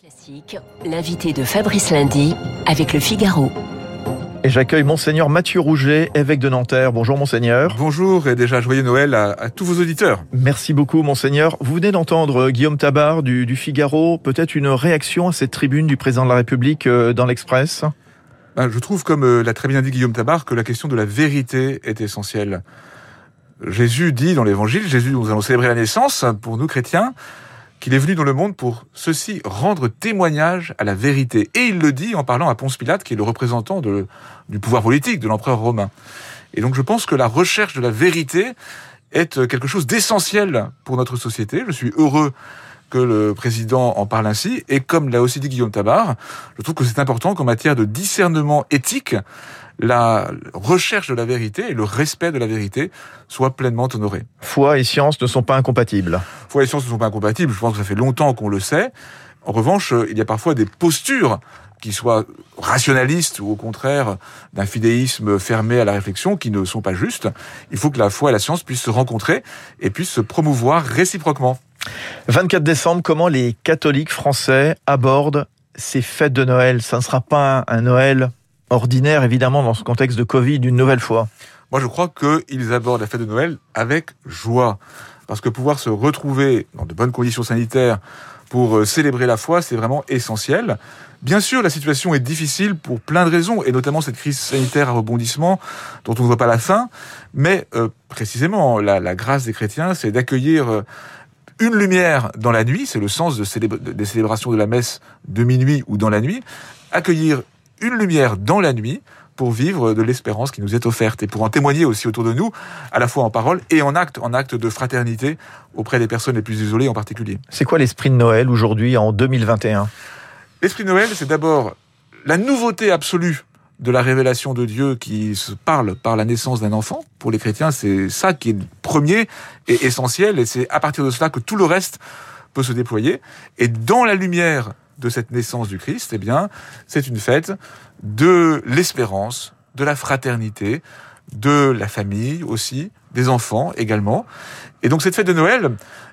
Classique, l'invité de Fabrice Lundy avec le Figaro. Et j'accueille Monseigneur Mathieu Rouget, évêque de Nanterre. Bonjour Monseigneur. Bonjour et déjà joyeux Noël à, à tous vos auditeurs. Merci beaucoup Monseigneur. Vous venez d'entendre Guillaume Tabar du, du Figaro. Peut-être une réaction à cette tribune du président de la République euh, dans l'Express? Ben, je trouve, comme euh, l'a très bien dit Guillaume Tabar, que la question de la vérité est essentielle. Jésus dit dans l'Évangile, Jésus, nous allons célébrer la naissance pour nous chrétiens, qu'il est venu dans le monde pour ceci rendre témoignage à la vérité. Et il le dit en parlant à Ponce Pilate, qui est le représentant du pouvoir politique de l'empereur romain. Et donc je pense que la recherche de la vérité est quelque chose d'essentiel pour notre société. Je suis heureux que le président en parle ainsi. Et comme l'a aussi dit Guillaume Tabar, je trouve que c'est important qu'en matière de discernement éthique, la recherche de la vérité et le respect de la vérité soient pleinement honorés. Foi et science ne sont pas incompatibles. Foi et science ne sont pas incompatibles. Je pense que ça fait longtemps qu'on le sait. En revanche, il y a parfois des postures qui soient rationalistes ou au contraire d'un fidéisme fermé à la réflexion qui ne sont pas justes. Il faut que la foi et la science puissent se rencontrer et puissent se promouvoir réciproquement. 24 décembre, comment les catholiques français abordent ces fêtes de Noël? Ça ne sera pas un Noël ordinaire, évidemment, dans ce contexte de Covid, une nouvelle fois. Moi, je crois qu'ils abordent la fête de Noël avec joie. Parce que pouvoir se retrouver dans de bonnes conditions sanitaires pour célébrer la foi, c'est vraiment essentiel. Bien sûr, la situation est difficile pour plein de raisons, et notamment cette crise sanitaire à rebondissement dont on ne voit pas la fin. Mais euh, précisément, la, la, grâce des chrétiens, c'est d'accueillir euh, une lumière dans la nuit, c'est le sens de célébra des célébrations de la messe de minuit ou dans la nuit, accueillir une lumière dans la nuit pour vivre de l'espérance qui nous est offerte et pour en témoigner aussi autour de nous, à la fois en parole et en acte, en acte de fraternité auprès des personnes les plus isolées en particulier. C'est quoi l'esprit de Noël aujourd'hui en 2021 L'esprit de Noël, c'est d'abord la nouveauté absolue de la révélation de Dieu qui se parle par la naissance d'un enfant. Pour les chrétiens, c'est ça qui est premier et essentiel, et c'est à partir de cela que tout le reste peut se déployer. Et dans la lumière de cette naissance du Christ, eh bien, c'est une fête de l'espérance, de la fraternité, de la famille aussi, des enfants également. Et donc cette fête de Noël,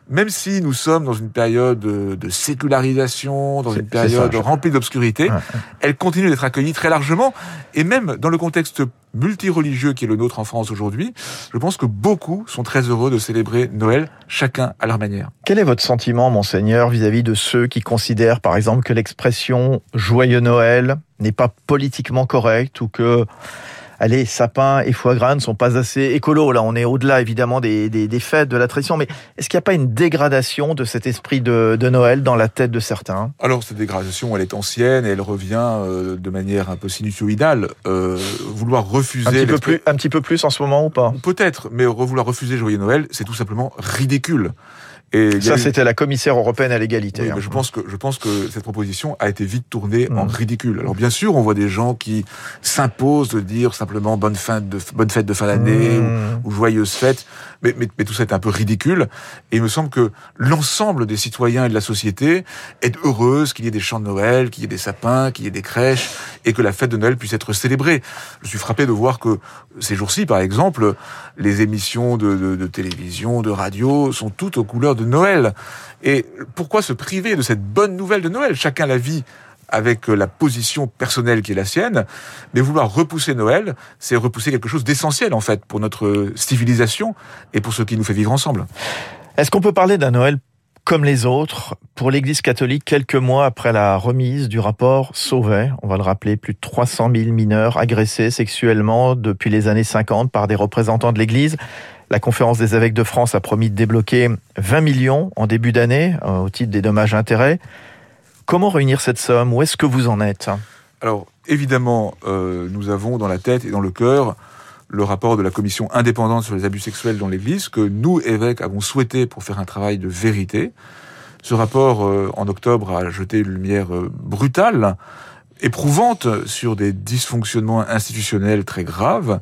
même si nous sommes dans une période de sécularisation, dans une période ça, remplie d'obscurité, ouais. elle continue d'être accueillie très largement. Et même dans le contexte multireligieux qui est le nôtre en France aujourd'hui, je pense que beaucoup sont très heureux de célébrer Noël, chacun à leur manière. Quel est votre sentiment, monseigneur, vis-à-vis -vis de ceux qui considèrent, par exemple, que l'expression joyeux Noël n'est pas politiquement correcte ou que allez, sapin et foie gras ne sont pas assez écolos. Là, on est au-delà, évidemment, des, des, des, fêtes, de la tradition. Mais est-ce qu'il n'y a pas une dégradation de cet esprit de, de, Noël dans la tête de certains? Alors, cette dégradation, elle est ancienne et elle revient euh, de manière un peu sinusoïdale. Euh, vouloir refuser... Un petit, peu plus, un petit peu plus en ce moment ou pas? Peut-être, mais vouloir refuser Joyeux Noël, c'est tout simplement ridicule. Et ça, c'était la commissaire européenne à l'égalité. Oui, hein. je pense que je pense que cette proposition a été vite tournée mmh. en ridicule. Alors bien sûr, on voit des gens qui s'imposent de dire simplement bonne fin de bonne fête de fin d'année mmh. ou, ou, joyeuse fête, mais, mais, mais tout ça est un peu ridicule. Et il me semble que l'ensemble des citoyens et de la société est heureuse qu'il y ait des chants de Noël, qu'il y ait des sapins, qu'il y ait des crèches et que la fête de Noël puisse être célébrée. Je suis frappé de voir que ces jours-ci, par exemple, les émissions de, de, de télévision, de radio sont toutes aux couleurs de Noël. Et pourquoi se priver de cette bonne nouvelle de Noël? Chacun la vit avec la position personnelle qui est la sienne, mais vouloir repousser Noël, c'est repousser quelque chose d'essentiel en fait pour notre civilisation et pour ce qui nous fait vivre ensemble. Est-ce qu'on peut parler d'un Noël comme les autres pour l'Église catholique quelques mois après la remise du rapport Sauvet? On va le rappeler, plus de 300 000 mineurs agressés sexuellement depuis les années 50 par des représentants de l'Église. La conférence des évêques de France a promis de débloquer 20 millions en début d'année euh, au titre des dommages intérêts. Comment réunir cette somme? Où est-ce que vous en êtes? Alors, évidemment, euh, nous avons dans la tête et dans le cœur le rapport de la commission indépendante sur les abus sexuels dans l'Église que nous, évêques, avons souhaité pour faire un travail de vérité. Ce rapport, euh, en octobre, a jeté une lumière euh, brutale, éprouvante sur des dysfonctionnements institutionnels très graves.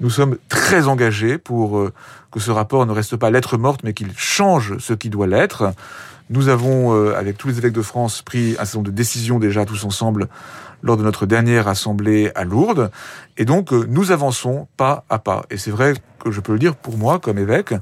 Nous sommes très engagés pour que ce rapport ne reste pas lettre morte, mais qu'il change ce qui doit l'être. Nous avons, euh, avec tous les évêques de France, pris un certain nombre de décisions déjà tous ensemble lors de notre dernière assemblée à Lourdes. Et donc, euh, nous avançons pas à pas. Et c'est vrai que je peux le dire pour moi, comme évêque,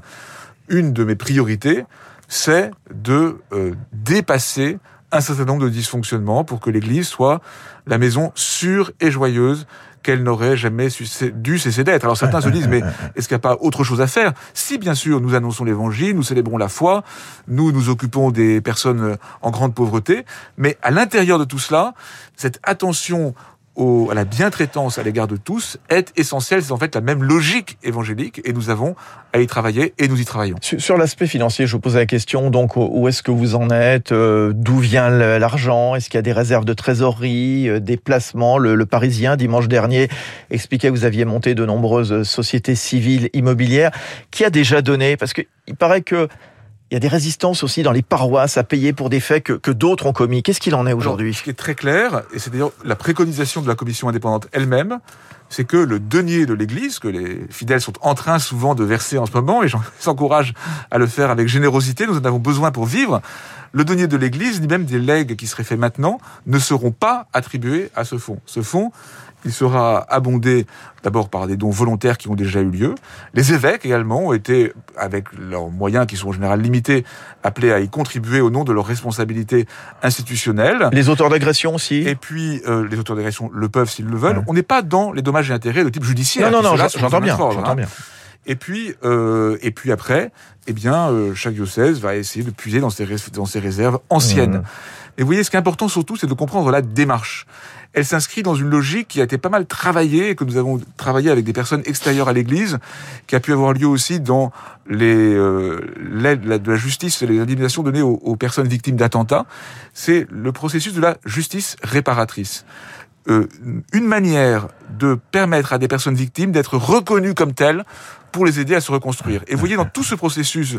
une de mes priorités, c'est de euh, dépasser un certain nombre de dysfonctionnements pour que l'Église soit la maison sûre et joyeuse qu'elle n'aurait jamais dû cesser d'être. Alors certains se disent, mais est-ce qu'il n'y a pas autre chose à faire? Si bien sûr, nous annonçons l'évangile, nous célébrons la foi, nous nous occupons des personnes en grande pauvreté, mais à l'intérieur de tout cela, cette attention à la bientraitance à l'égard de tous est essentielle. C'est en fait la même logique évangélique et nous avons à y travailler et nous y travaillons. Sur, l'aspect financier, je vous pose la question, donc où est-ce que vous en êtes euh, D'où vient l'argent? Est-ce qu'il y a des réserves de trésorerie, euh, des placements? Le, le, Parisien, dimanche dernier, expliquait que vous aviez monté de nombreuses sociétés civiles immobilières. Qui a déjà donné? Parce qu'il paraît que y a des résistances aussi dans les paroisses à payer pour des faits que, que d'autres ont commis. Qu'est-ce qu'il en est aujourd'hui Ce qui est très clair, et c'est d'ailleurs la préconisation de la commission indépendante elle-même, c'est que le denier de l'Église, que les fidèles sont en train souvent de verser en ce moment, et j'encourage à le faire avec générosité, nous en avons besoin pour vivre, le denier de l'Église, ni même des legs qui seraient faits maintenant, ne seront pas attribués à ce fonds. Ce fonds il sera abondé d'abord par des dons volontaires qui ont déjà eu lieu. Les évêques également ont été, avec leurs moyens qui sont en général limités, appelés à y contribuer au nom de leurs responsabilités institutionnelles. Les auteurs d'agression aussi. Et puis euh, les auteurs d'agression le peuvent s'ils le veulent. On n'est pas dans les dommages et intérêts de type judiciaire. Non, non, non, j'entends bien. J'entends bien. Et puis, euh, et puis après, eh bien, euh, chaque diocèse va essayer de puiser dans ses, dans ses réserves anciennes. Mmh. Et vous voyez, ce qui est important surtout, c'est de comprendre la démarche elle s'inscrit dans une logique qui a été pas mal travaillée, que nous avons travaillé avec des personnes extérieures à l'Église, qui a pu avoir lieu aussi dans les euh, l'aide de la justice et les indemnisations données aux, personnes victimes d'attentats. C'est le processus de la justice réparatrice. Euh, une manière de permettre à des personnes victimes d'être reconnues comme telles pour les aider à se reconstruire. Et vous voyez, dans tout ce processus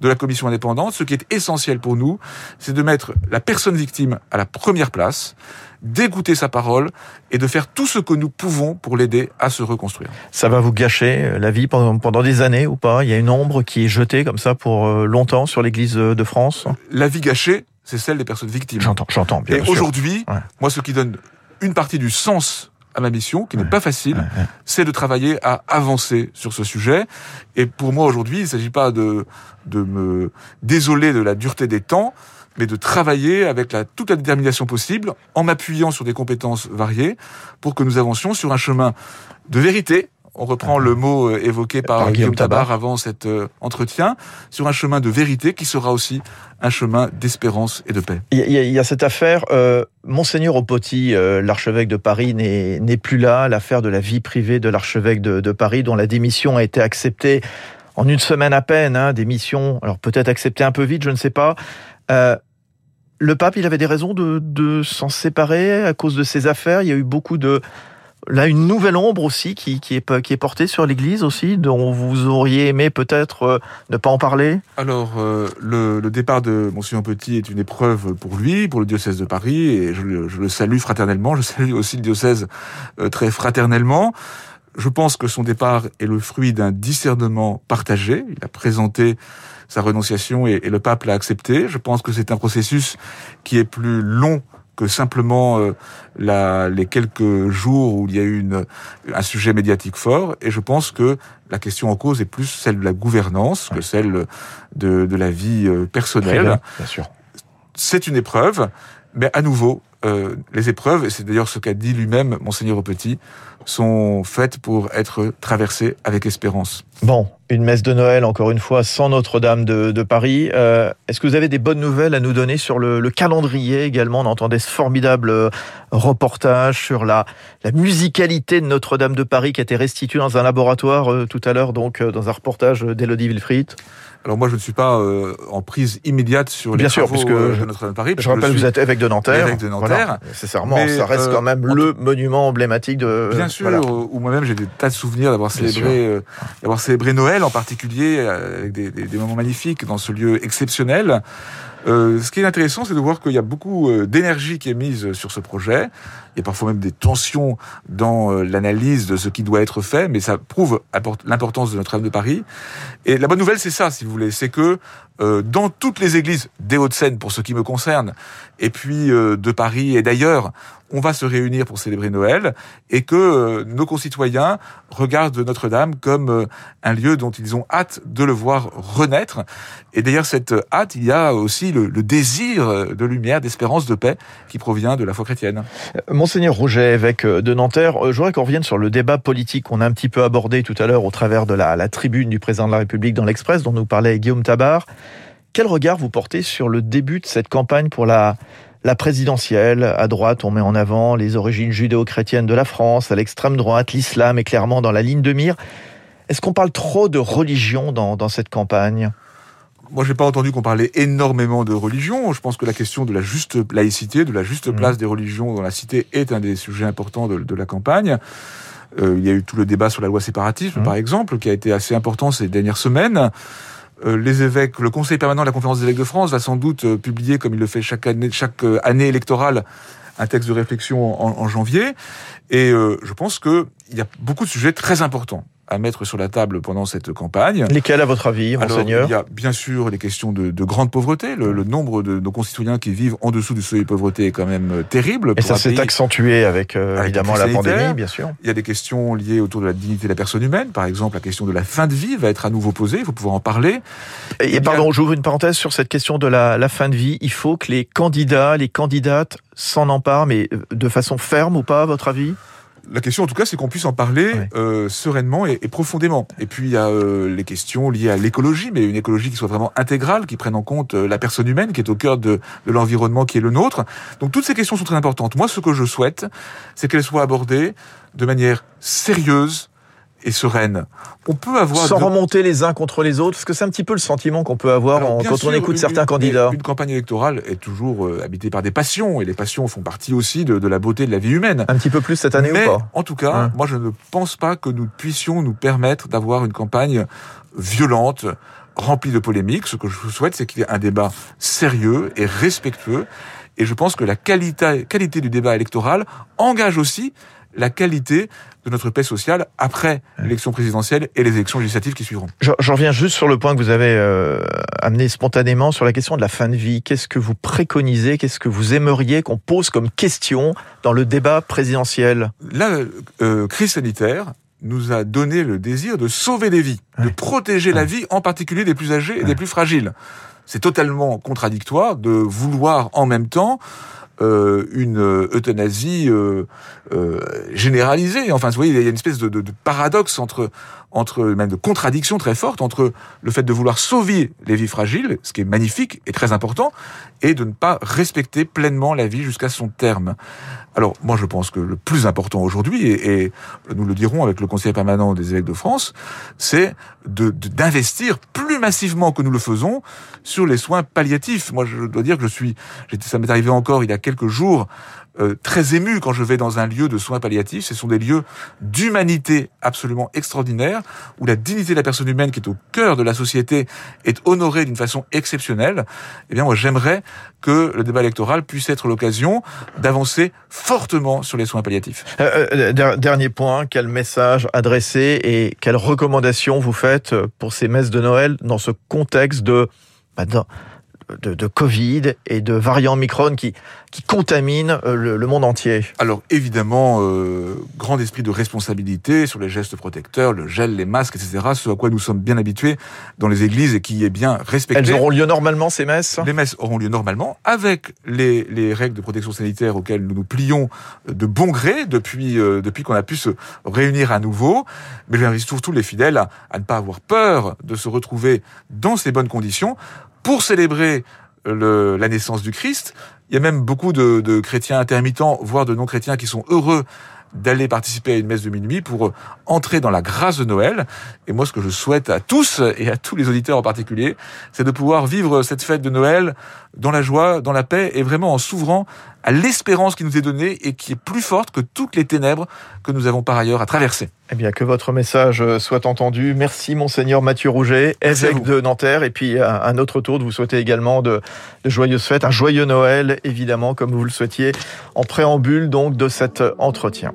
de la commission indépendante, ce qui est essentiel pour nous, c'est de mettre la personne victime à la première place, d'écouter sa parole et de faire tout ce que nous pouvons pour l'aider à se reconstruire. Ça va vous gâcher euh, la vie pendant, pendant des années ou pas? Il y a une ombre qui est jetée comme ça pour euh, longtemps sur l'Église de France? La vie gâchée, c'est celle des personnes victimes. J'entends, j'entends. Et aujourd'hui, moi, ce qui donne une partie du sens à ma mission, qui n'est pas facile, c'est de travailler à avancer sur ce sujet. Et pour moi aujourd'hui, il ne s'agit pas de, de me désoler de la dureté des temps, mais de travailler avec la, toute la détermination possible, en m'appuyant sur des compétences variées, pour que nous avancions sur un chemin de vérité, on reprend le mot euh, évoqué par, Guillaume Tabar avant cet euh, entretien, sur un chemin de vérité qui sera aussi un chemin d'espérance et de paix. Il y, a, cette affaire, euh, Monseigneur Opoti, l'archevêque de Paris, n'est plus là, l'affaire de la vie privée de l'archevêque de, Paris, dont la démission a été acceptée en une semaine à peine, hein, démission, alors peut-être acceptée un peu vite, je ne sais pas. le pape, il avait des raisons de, de s'en séparer à cause de ces affaires. Il y a eu beaucoup de, Là, une nouvelle ombre aussi qui, qui, est, qui est portée sur l'Église aussi, dont vous auriez aimé peut-être euh, ne pas en parler? Alors, euh, le, le, départ de Monseigneur Petit est une épreuve pour lui, pour le diocèse de Paris, et je, je le salue fraternellement. Je salue aussi le diocèse euh, très fraternellement. Je pense que son départ est le fruit d'un discernement partagé. Il a présenté sa renonciation et, et le pape l'a accepté. Je pense que c'est un processus qui est plus long que simplement euh, la, les quelques jours où il y a eu une, un sujet médiatique fort. Et je pense que la question en cause est plus celle de la gouvernance que celle de, de la vie euh, personnelle. Bien sûr. C'est une épreuve, mais à nouveau, euh, les épreuves, et c'est d'ailleurs ce qu'a dit lui-même Monseigneur Petit, sont faites pour être traversées avec espérance. Bon, une messe de Noël, encore une fois, sans Notre-Dame de, Paris. Euh, est-ce que vous avez des bonnes nouvelles à nous donner sur le, calendrier également? On entendait ce formidable euh, reportage sur la, la musicalité de Notre-Dame de Paris qui a été restituée dans un laboratoire tout à l'heure, donc dans un reportage d'Elodie Wilfried. Alors moi, je ne suis pas en prise immédiate sur les Bien travaux sûr, euh, de Notre-Dame de Paris. Je rappelle, que vous êtes évêque de Nanterre. Évêque de Nanterre. Nécessairement, ça reste quand même euh, le monument emblématique de. Bien sûr, où moi-même j'ai des tas de souvenirs d'avoir célébré, d'avoir célébré Noël en particulier avec des, des, des moments magnifiques dans ce lieu exceptionnel. Euh, ce qui est intéressant, c'est de voir qu'il y a beaucoup euh, d'énergie qui est mise sur ce projet. Il y a parfois même des tensions dans euh, l'analyse de ce qui doit être fait, mais ça prouve l'importance de Notre-Dame de Paris. Et la bonne nouvelle, c'est ça, si vous voulez, c'est que dans toutes les églises des Hauts-de-Seine, pour ce qui me concerne, et puis de Paris et d'ailleurs, on va se réunir pour célébrer Noël et que euh, nos concitoyens regardent Notre-Dame comme euh, un lieu dont ils ont hâte de le voir renaître. Et d'ailleurs, cette hâte, il y a aussi le, désir de lumière, d'espérance, de paix qui provient de la foi chrétienne. Monseigneur Rouget, évêque de Nanterre, je voudrais qu'on revienne sur le débat politique qu'on a un petit peu abordé tout à l'heure au travers de la, la tribune du président de la République dans l'Express dont nous parlait Guillaume Tabar. Quel regard vous portez sur le début de cette campagne pour la, la présidentielle À droite, on met en avant les origines judéo-chrétiennes de la France, à l'extrême droite, l'islam est clairement dans la ligne de mire. Est-ce qu'on parle trop de religion dans, dans cette campagne? Moi, j'ai pas entendu qu'on parlait énormément de religion. Je pense que la question de la juste laïcité, de la juste mmh. place des religions dans la cité est un des sujets importants de, de la campagne. Euh, il y a eu tout le débat sur la loi séparatisme, mmh. par exemple, qui a été assez important ces dernières semaines. Euh, les évêques, le Conseil permanent de la Conférence des évêques de France va sans doute euh, publier, comme il le fait chaque année, chaque euh, année électorale, un texte de réflexion en, janvier. Et je pense qu'il y a beaucoup de sujets très importants à mettre sur la table pendant cette campagne. Lesquels, à votre avis, monseigneur Il y a bien sûr les questions de, de grande pauvreté. Le, le, nombre de nos concitoyens qui vivent en dessous du seuil de pauvreté est quand même euh, terrible. Et ça s'est accentué avec, euh, évidemment la pandémie, bien sûr. Il y a des questions liées autour de la dignité de la personne humaine. Par exemple, la question de la fin de vie va être à nouveau posée. Il faut pouvoir en parler. Et, pardon, j'ouvre une parenthèse sur cette question de la, la fin de vie. Il faut que les candidats, les candidates s'en emparent, mais euh, de façon ferme ou pas, à votre avis? La question, en tout cas, c'est qu'on puisse en parler euh, sereinement et, profondément. Et puis, il y a euh, les questions liées à l'écologie, mais une écologie qui soit vraiment intégrale, qui prenne en compte euh, la personne humaine, qui est au cœur de, de l'environnement qui est le nôtre. Donc, toutes ces questions sont très importantes. Moi, ce que je souhaite, c'est qu'elles soient abordées de manière sérieuse, et sereine. On peut avoir sans remonter les uns contre les autres, parce que c'est un petit peu le sentiment qu'on peut avoir quand on écoute certains candidats. Une campagne électorale est toujours euh, habitée par des passions, et les passions font partie aussi de, de, la beauté de la vie humaine. Un petit peu plus cette année Mais, ou pas En tout cas, hein. moi je ne pense pas que nous puissions nous permettre d'avoir une campagne violente, remplie de polémiques. Ce que je souhaite, c'est qu'il y ait un débat sérieux et respectueux. Et je pense que la qualité, qualité du débat électoral engage aussi la qualité de notre paix sociale après l'élection présidentielle et les élections législatives qui suivront. J'en reviens juste sur le point que vous avez euh, amené spontanément sur la question de la fin de vie. Qu'est-ce que vous préconisez? Qu'est-ce que vous aimeriez qu'on pose comme question dans le débat présidentiel? La euh, crise sanitaire nous a donné le désir de sauver des vies, de protéger la vie, en particulier des plus âgés et des plus fragiles. C'est totalement contradictoire de vouloir en même temps euh, une euthanasie euh, euh, généralisée. Enfin, vous voyez, il y a une espèce de, de, de, paradoxe entre, entre, même de contradiction très forte entre le fait de vouloir sauver les vies fragiles, ce qui est magnifique et très important, et de ne pas respecter pleinement la vie jusqu'à son terme. Alors, moi, je pense que le plus important aujourd'hui, et, et, nous le dirons avec le Conseil permanent des évêques de France, c'est d'investir de, plus massivement que nous le faisons sur les soins palliatifs. Moi, je dois dire que je suis, ça m'est arrivé encore il y a quelques jours, euh, très ému quand je vais dans un lieu de soins palliatifs. Ce sont des lieux d'humanité absolument extraordinaires, où la dignité de la personne humaine, qui est au cœur de la société, est honorée d'une façon exceptionnelle. Eh bien, moi, j'aimerais que le débat électoral puisse être l'occasion d'avancer fortement sur les soins palliatifs. Euh, euh dernier point, quel message adresser et quelles recommandations vous faites pour ces messes de Noël dans ce contexte de... Bah, de, de, Covid et de variants Omicron qui, qui contaminent euh, le, monde entier Alors évidemment, euh, grand esprit de responsabilité sur les gestes protecteurs, le gel, les masques, etc. Ce à quoi nous sommes bien habitués dans les églises et qui est bien respecté. Elles auront lieu normalement ces messes? Les messes auront lieu normalement avec les, les règles de protection sanitaire auxquelles nous nous plions de bon gré depuis, euh, depuis qu'on a pu se réunir à nouveau. Mais j'invite surtout les fidèles à, à ne pas avoir peur de se retrouver dans ces bonnes conditions pour célébrer le, la naissance du Christ. Il y a même beaucoup de, de chrétiens intermittents, voire de non-chrétiens, qui sont heureux d'aller participer à une messe de minuit pour entrer dans la grâce de Noël. Et moi, ce que je souhaite à tous, et à tous les auditeurs en particulier, c'est de pouvoir vivre cette fête de Noël dans la joie, dans la paix, et vraiment en s'ouvrant à l'espérance qui nous est donnée et qui est plus forte que toutes les ténèbres que nous avons par ailleurs à traverser. Eh bien, que votre message soit entendu. Merci, Monseigneur Mathieu Rouget, évêque de Nanterre. Et puis, à notre tour, de vous souhaiter également de, de joyeuses fêtes, un joyeux Noël, évidemment, comme vous le souhaitiez, en préambule donc de cet entretien.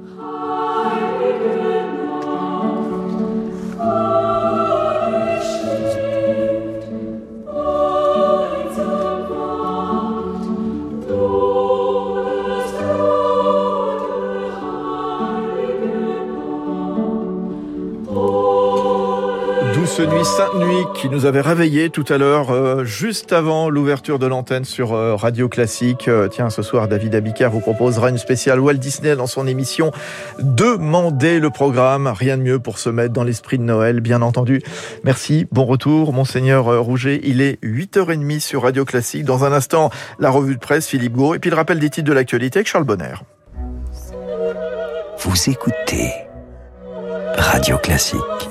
Ce Nuit Sainte Nuit qui nous avait réveillé tout à l'heure, euh, juste avant l'ouverture de l'antenne sur euh, Radio Classique. Euh, tiens, ce soir, David Abiker vous proposera une spéciale Walt Disney dans son émission Demandez le programme. Rien de mieux pour se mettre dans l'esprit de Noël, bien entendu. Merci, bon retour, Monseigneur Rouget. Il est 8h30 sur Radio Classique. Dans un instant, la revue de presse, Philippe Gau, et puis le rappel des titres de l'actualité avec Charles Bonner. Vous écoutez Radio Classique.